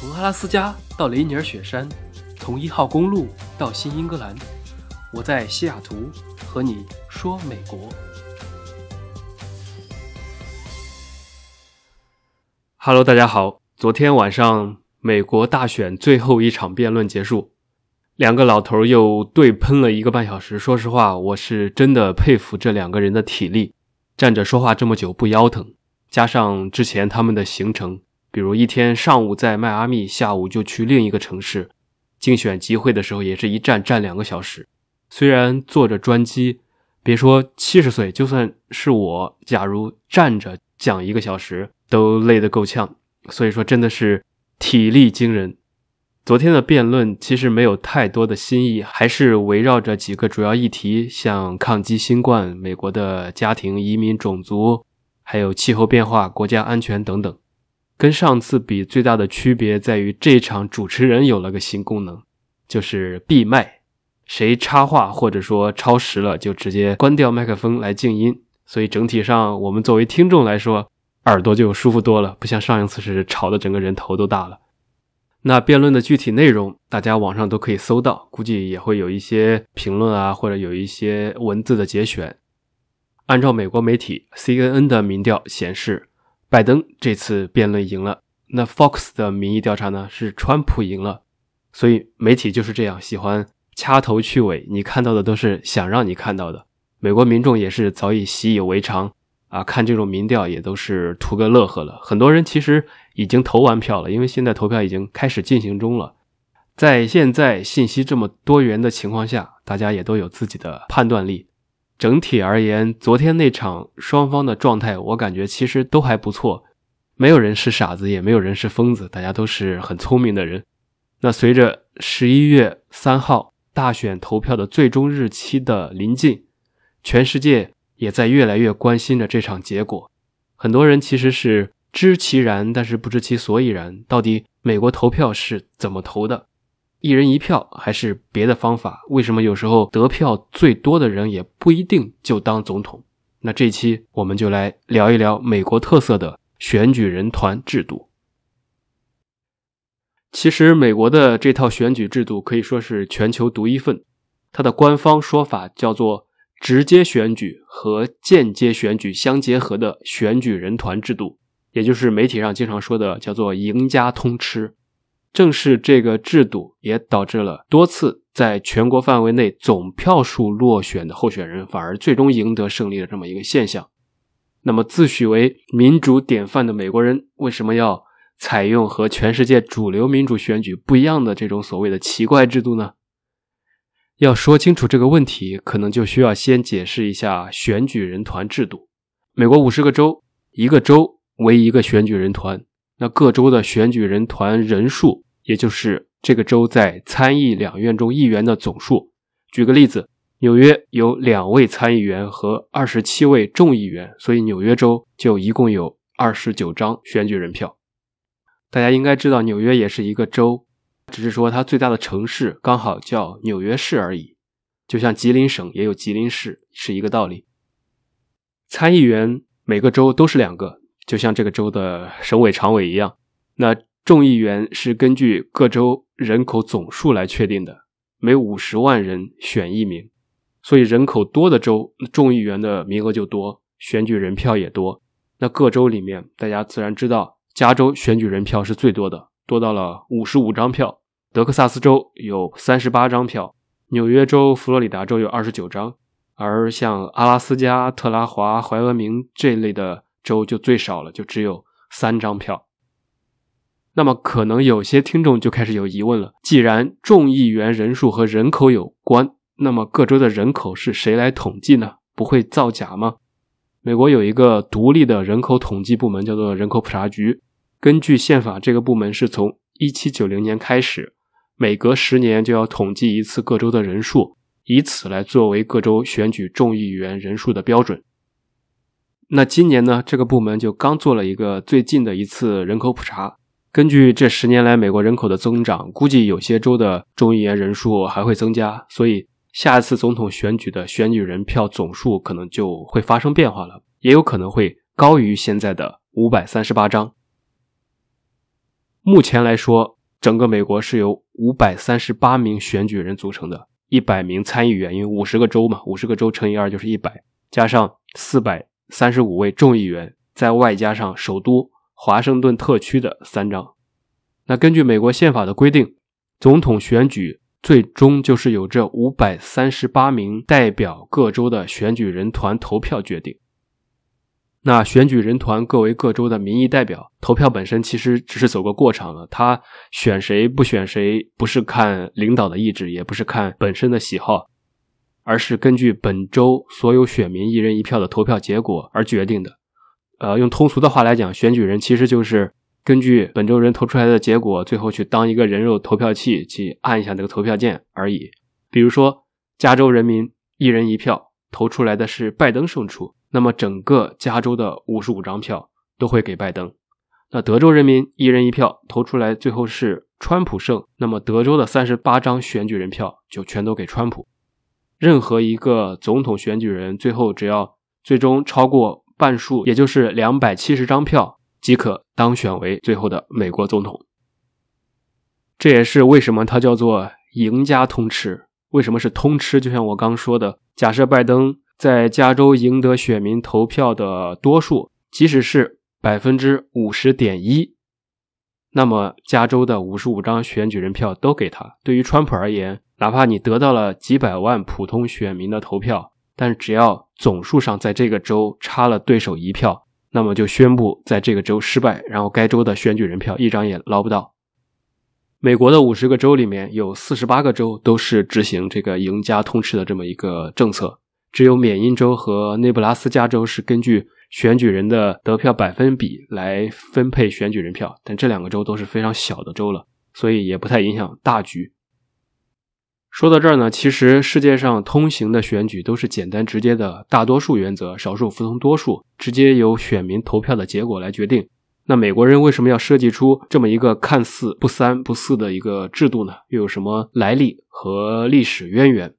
从阿拉斯加到雷尼尔雪山，从一号公路到新英格兰，我在西雅图和你说美国。Hello，大家好。昨天晚上美国大选最后一场辩论结束，两个老头又对喷了一个半小时。说实话，我是真的佩服这两个人的体力，站着说话这么久不腰疼。加上之前他们的行程。比如一天上午在迈阿密，下午就去另一个城市竞选集会的时候，也是一站站两个小时。虽然坐着专机，别说七十岁，就算是我，假如站着讲一个小时，都累得够呛。所以说，真的是体力惊人。昨天的辩论其实没有太多的新意，还是围绕着几个主要议题，像抗击新冠、美国的家庭移民、种族，还有气候变化、国家安全等等。跟上次比，最大的区别在于这场主持人有了个新功能，就是闭麦。谁插话或者说超时了，就直接关掉麦克风来静音。所以整体上，我们作为听众来说，耳朵就舒服多了，不像上一次是吵得整个人头都大了。那辩论的具体内容，大家网上都可以搜到，估计也会有一些评论啊，或者有一些文字的节选。按照美国媒体 CNN 的民调显示。拜登这次辩论赢了，那 Fox 的民意调查呢是川普赢了，所以媒体就是这样喜欢掐头去尾，你看到的都是想让你看到的。美国民众也是早已习以为常啊，看这种民调也都是图个乐呵了。很多人其实已经投完票了，因为现在投票已经开始进行中了。在现在信息这么多元的情况下，大家也都有自己的判断力。整体而言，昨天那场双方的状态，我感觉其实都还不错。没有人是傻子，也没有人是疯子，大家都是很聪明的人。那随着十一月三号大选投票的最终日期的临近，全世界也在越来越关心着这场结果。很多人其实是知其然，但是不知其所以然。到底美国投票是怎么投的？一人一票还是别的方法？为什么有时候得票最多的人也不一定就当总统？那这期我们就来聊一聊美国特色的选举人团制度。其实，美国的这套选举制度可以说是全球独一份。它的官方说法叫做直接选举和间接选举相结合的选举人团制度，也就是媒体上经常说的叫做“赢家通吃”。正是这个制度，也导致了多次在全国范围内总票数落选的候选人，反而最终赢得胜利的这么一个现象。那么，自诩为民主典范的美国人，为什么要采用和全世界主流民主选举不一样的这种所谓的奇怪制度呢？要说清楚这个问题，可能就需要先解释一下选举人团制度。美国五十个州，一个州为一个选举人团。那各州的选举人团人数，也就是这个州在参议两院中议员的总数。举个例子，纽约有两位参议员和二十七位众议员，所以纽约州就一共有二十九张选举人票。大家应该知道，纽约也是一个州，只是说它最大的城市刚好叫纽约市而已。就像吉林省也有吉林市，是一个道理。参议员每个州都是两个。就像这个州的省委常委一样，那众议员是根据各州人口总数来确定的，每五十万人选一名，所以人口多的州，众议员的名额就多，选举人票也多。那各州里面，大家自然知道，加州选举人票是最多的，多到了五十五张票；德克萨斯州有三十八张票，纽约州、佛罗里达州有二十九张，而像阿拉斯加、特拉华、怀俄明这类的。州就最少了，就只有三张票。那么可能有些听众就开始有疑问了：既然众议员人数和人口有关，那么各州的人口是谁来统计呢？不会造假吗？美国有一个独立的人口统计部门，叫做人口普查局。根据宪法，这个部门是从一七九零年开始，每隔十年就要统计一次各州的人数，以此来作为各州选举众议员人数的标准。那今年呢，这个部门就刚做了一个最近的一次人口普查。根据这十年来美国人口的增长，估计有些州的众议员人数还会增加，所以下一次总统选举的选举人票总数可能就会发生变化了，也有可能会高于现在的五百三十八张。目前来说，整个美国是由五百三十八名选举人组成的，一百名参议员，因为五十个州嘛，五十个州乘以二就是一百，加上四百三十五位众议员，再外加上首都华盛顿特区的三张。那根据美国宪法的规定，总统选举最终就是由这五百三十八名代表各州的选举人团投票决定。那选举人团各为各州的民意代表，投票本身其实只是走个过场了。他选谁不选谁，不是看领导的意志，也不是看本身的喜好，而是根据本州所有选民一人一票的投票结果而决定的。呃，用通俗的话来讲，选举人其实就是根据本州人投出来的结果，最后去当一个人肉投票器，去按一下那个投票键而已。比如说，加州人民一人一票投出来的是拜登胜出。那么整个加州的五十五张票都会给拜登，那德州人民一人一票投出来，最后是川普胜。那么德州的三十八张选举人票就全都给川普。任何一个总统选举人最后只要最终超过半数，也就是两百七十张票，即可当选为最后的美国总统。这也是为什么它叫做赢家通吃。为什么是通吃？就像我刚说的，假设拜登。在加州赢得选民投票的多数，即使是百分之五十点一，那么加州的五十五张选举人票都给他。对于川普而言，哪怕你得到了几百万普通选民的投票，但只要总数上在这个州差了对手一票，那么就宣布在这个州失败，然后该州的选举人票一张也捞不到。美国的五十个州里面有四十八个州都是执行这个赢家通吃的这么一个政策。只有缅因州和内布拉斯加州是根据选举人的得票百分比来分配选举人票，但这两个州都是非常小的州了，所以也不太影响大局。说到这儿呢，其实世界上通行的选举都是简单直接的大多数原则，少数服从多数，直接由选民投票的结果来决定。那美国人为什么要设计出这么一个看似不三不四的一个制度呢？又有什么来历和历史渊源？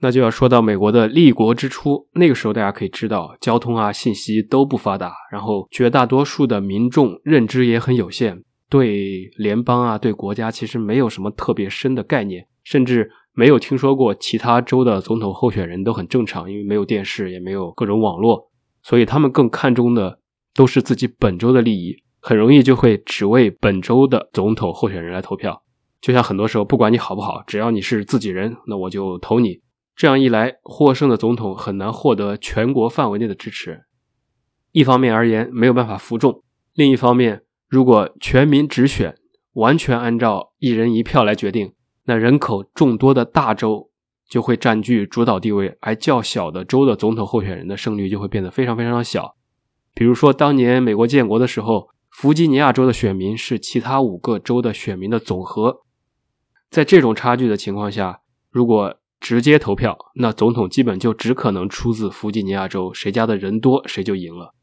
那就要说到美国的立国之初，那个时候大家可以知道，交通啊、信息都不发达，然后绝大多数的民众认知也很有限，对联邦啊、对国家其实没有什么特别深的概念，甚至没有听说过其他州的总统候选人都很正常，因为没有电视，也没有各种网络，所以他们更看重的都是自己本州的利益，很容易就会只为本州的总统候选人来投票。就像很多时候，不管你好不好，只要你是自己人，那我就投你。这样一来，获胜的总统很难获得全国范围内的支持。一方面而言，没有办法服众；另一方面，如果全民直选，完全按照一人一票来决定，那人口众多的大州就会占据主导地位，而较小的州的总统候选人的胜率就会变得非常非常的小。比如说，当年美国建国的时候，弗吉尼亚州的选民是其他五个州的选民的总和。在这种差距的情况下，如果直接投票，那总统基本就只可能出自弗吉尼亚州，谁家的人多谁就赢了。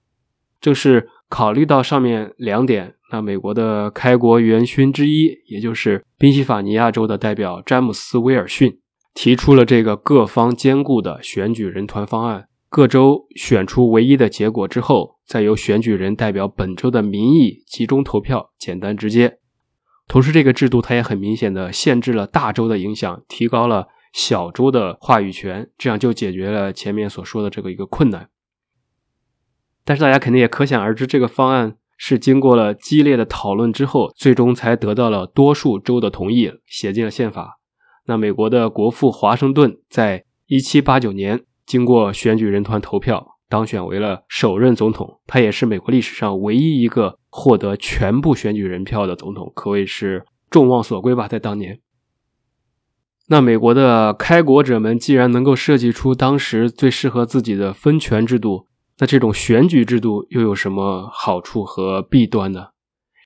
正是考虑到上面两点，那美国的开国元勋之一，也就是宾夕法尼亚州的代表詹姆斯·威尔逊，提出了这个各方兼顾的选举人团方案。各州选出唯一的结果之后，再由选举人代表本州的民意集中投票，简单直接。同时，这个制度它也很明显的限制了大州的影响，提高了。小州的话语权，这样就解决了前面所说的这个一个困难。但是大家肯定也可想而知，这个方案是经过了激烈的讨论之后，最终才得到了多数州的同意，写进了宪法。那美国的国父华盛顿在1789年经过选举人团投票当选为了首任总统，他也是美国历史上唯一一个获得全部选举人票的总统，可谓是众望所归吧，在当年。那美国的开国者们既然能够设计出当时最适合自己的分权制度，那这种选举制度又有什么好处和弊端呢？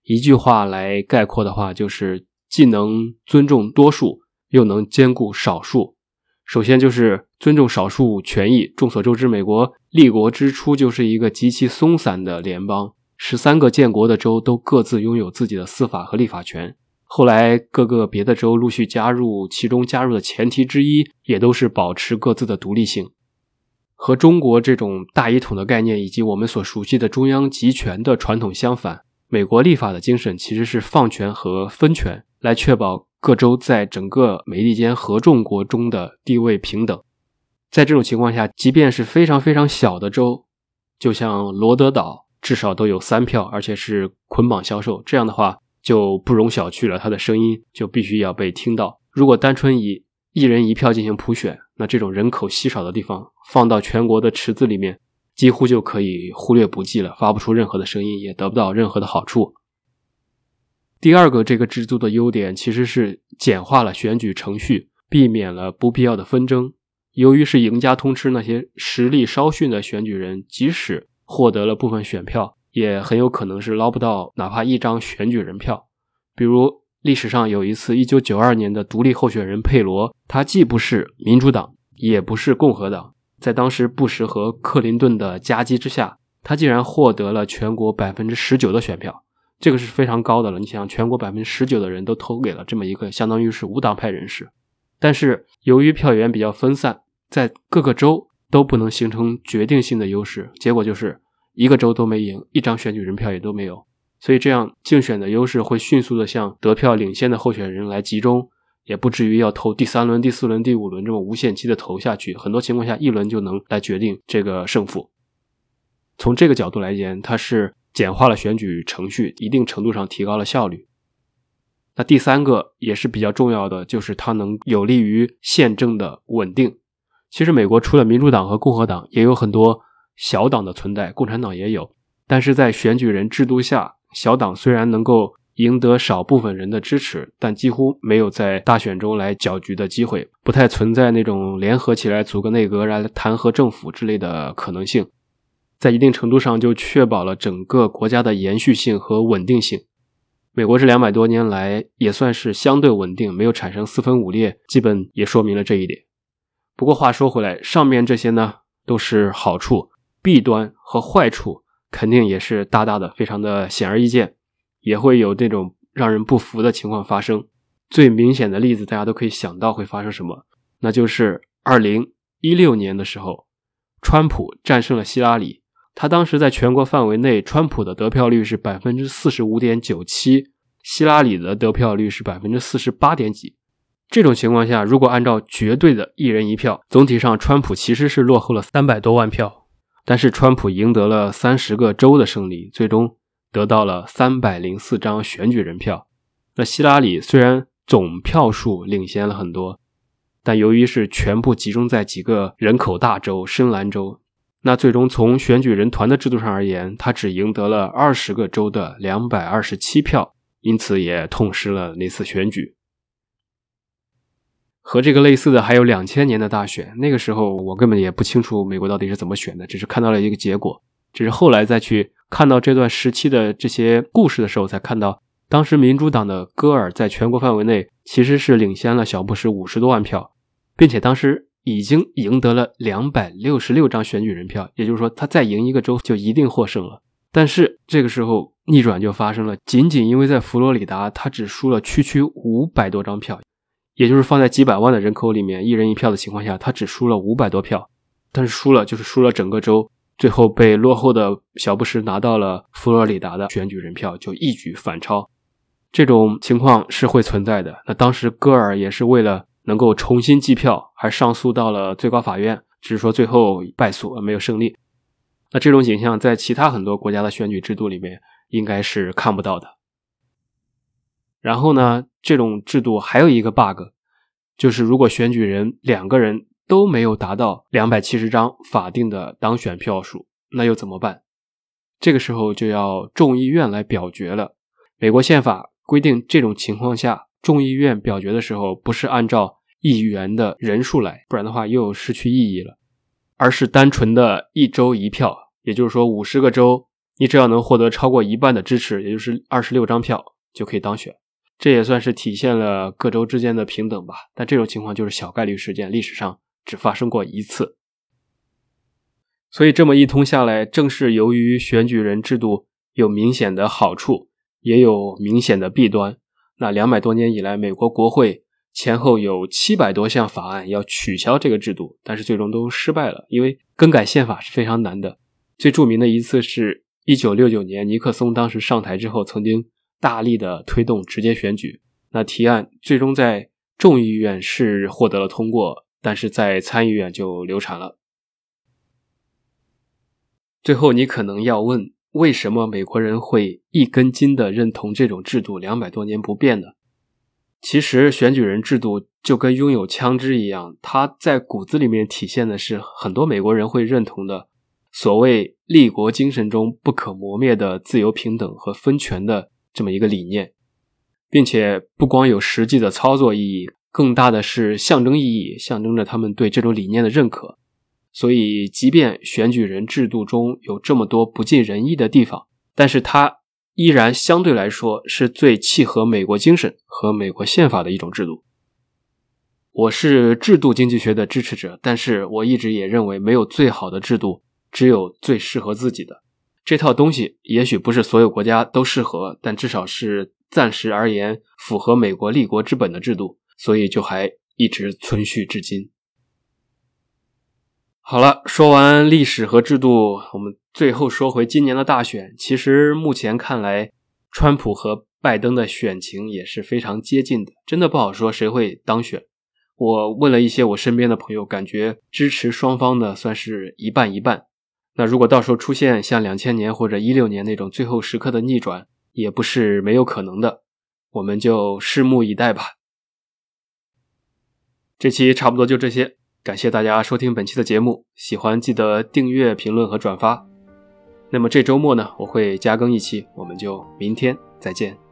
一句话来概括的话，就是既能尊重多数，又能兼顾少数。首先就是尊重少数权益。众所周知，美国立国之初就是一个极其松散的联邦，十三个建国的州都各自拥有自己的司法和立法权。后来，各个别的州陆续加入，其中加入的前提之一，也都是保持各自的独立性。和中国这种大一统的概念以及我们所熟悉的中央集权的传统相反，美国立法的精神其实是放权和分权，来确保各州在整个美利坚合众国中的地位平等。在这种情况下，即便是非常非常小的州，就像罗德岛，至少都有三票，而且是捆绑销售。这样的话就不容小觑了，他的声音就必须要被听到。如果单纯以一人一票进行普选，那这种人口稀少的地方，放到全国的池子里面。几乎就可以忽略不计了，发不出任何的声音，也得不到任何的好处。第二个，这个制度的优点其实是简化了选举程序，避免了不必要的纷争。由于是赢家通吃，那些实力稍逊的选举人，即使获得了部分选票，也很有可能是捞不到哪怕一张选举人票。比如历史上有一次，一九九二年的独立候选人佩罗，他既不是民主党，也不是共和党。在当时布什和克林顿的夹击之下，他竟然获得了全国百分之十九的选票，这个是非常高的了。你想，全国百分之十九的人都投给了这么一个相当于是无党派人士，但是由于票源比较分散，在各个州都不能形成决定性的优势，结果就是一个州都没赢，一张选举人票也都没有。所以这样竞选的优势会迅速的向得票领先的候选人来集中。也不至于要投第三轮、第四轮、第五轮这么无限期的投下去，很多情况下一轮就能来决定这个胜负。从这个角度来言，它是简化了选举程序，一定程度上提高了效率。那第三个也是比较重要的，就是它能有利于宪政的稳定。其实美国除了民主党和共和党，也有很多小党的存在，共产党也有，但是在选举人制度下，小党虽然能够。赢得少部分人的支持，但几乎没有在大选中来搅局的机会，不太存在那种联合起来组个内阁来弹劾政府之类的可能性，在一定程度上就确保了整个国家的延续性和稳定性。美国这两百多年来也算是相对稳定，没有产生四分五裂，基本也说明了这一点。不过话说回来，上面这些呢都是好处，弊端和坏处肯定也是大大的，非常的显而易见。也会有这种让人不服的情况发生。最明显的例子，大家都可以想到会发生什么，那就是二零一六年的时候，川普战胜了希拉里。他当时在全国范围内，川普的得票率是百分之四十五点九七，希拉里的得票率是百分之四十八点几。这种情况下，如果按照绝对的一人一票，总体上川普其实是落后了三百多万票。但是川普赢得了三十个州的胜利，最终。得到了三百零四张选举人票。那希拉里虽然总票数领先了很多，但由于是全部集中在几个人口大州——深蓝州，那最终从选举人团的制度上而言，他只赢得了二十个州的两百二十七票，因此也痛失了那次选举。和这个类似的还有两千年的大选，那个时候我根本也不清楚美国到底是怎么选的，只是看到了一个结果，只是后来再去。看到这段时期的这些故事的时候，才看到当时民主党的戈尔在全国范围内其实是领先了小布什五十多万票，并且当时已经赢得了两百六十六张选举人票，也就是说他再赢一个州就一定获胜了。但是这个时候逆转就发生了，仅仅因为在佛罗里达他只输了区区五百多张票，也就是放在几百万的人口里面一人一票的情况下，他只输了五百多票，但是输了就是输了整个州。最后被落后的小布什拿到了佛罗里达的选举人票，就一举反超。这种情况是会存在的。那当时戈尔也是为了能够重新计票，而上诉到了最高法院，只是说最后败诉而，没有胜利。那这种景象在其他很多国家的选举制度里面应该是看不到的。然后呢，这种制度还有一个 bug，就是如果选举人两个人。都没有达到两百七十张法定的当选票数，那又怎么办？这个时候就要众议院来表决了。美国宪法规定，这种情况下，众议院表决的时候不是按照议员的人数来，不然的话又失去意义了，而是单纯的一州一票。也就是说，五十个州，你只要能获得超过一半的支持，也就是二十六张票，就可以当选。这也算是体现了各州之间的平等吧。但这种情况就是小概率事件，历史上。只发生过一次，所以这么一通下来，正是由于选举人制度有明显的好处，也有明显的弊端。那两百多年以来，美国国会前后有七百多项法案要取消这个制度，但是最终都失败了，因为更改宪法是非常难的。最著名的一次是一九六九年尼克松当时上台之后，曾经大力的推动直接选举，那提案最终在众议院是获得了通过，但是在参议院就流产了。最后，你可能要问，为什么美国人会一根筋的认同这种制度，两百多年不变呢？其实，选举人制度就跟拥有枪支一样，它在骨子里面体现的是很多美国人会认同的所谓立国精神中不可磨灭的自由、平等和分权的这么一个理念，并且不光有实际的操作意义，更大的是象征意义，象征着他们对这种理念的认可。所以，即便选举人制度中有这么多不尽人意的地方，但是它。依然相对来说是最契合美国精神和美国宪法的一种制度。我是制度经济学的支持者，但是我一直也认为没有最好的制度，只有最适合自己的这套东西。也许不是所有国家都适合，但至少是暂时而言符合美国立国之本的制度，所以就还一直存续至今。好了，说完历史和制度，我们最后说回今年的大选。其实目前看来，川普和拜登的选情也是非常接近的，真的不好说谁会当选。我问了一些我身边的朋友，感觉支持双方的算是一半一半。那如果到时候出现像两千年或者一六年那种最后时刻的逆转，也不是没有可能的。我们就拭目以待吧。这期差不多就这些。感谢大家收听本期的节目，喜欢记得订阅、评论和转发。那么这周末呢，我会加更一期，我们就明天再见。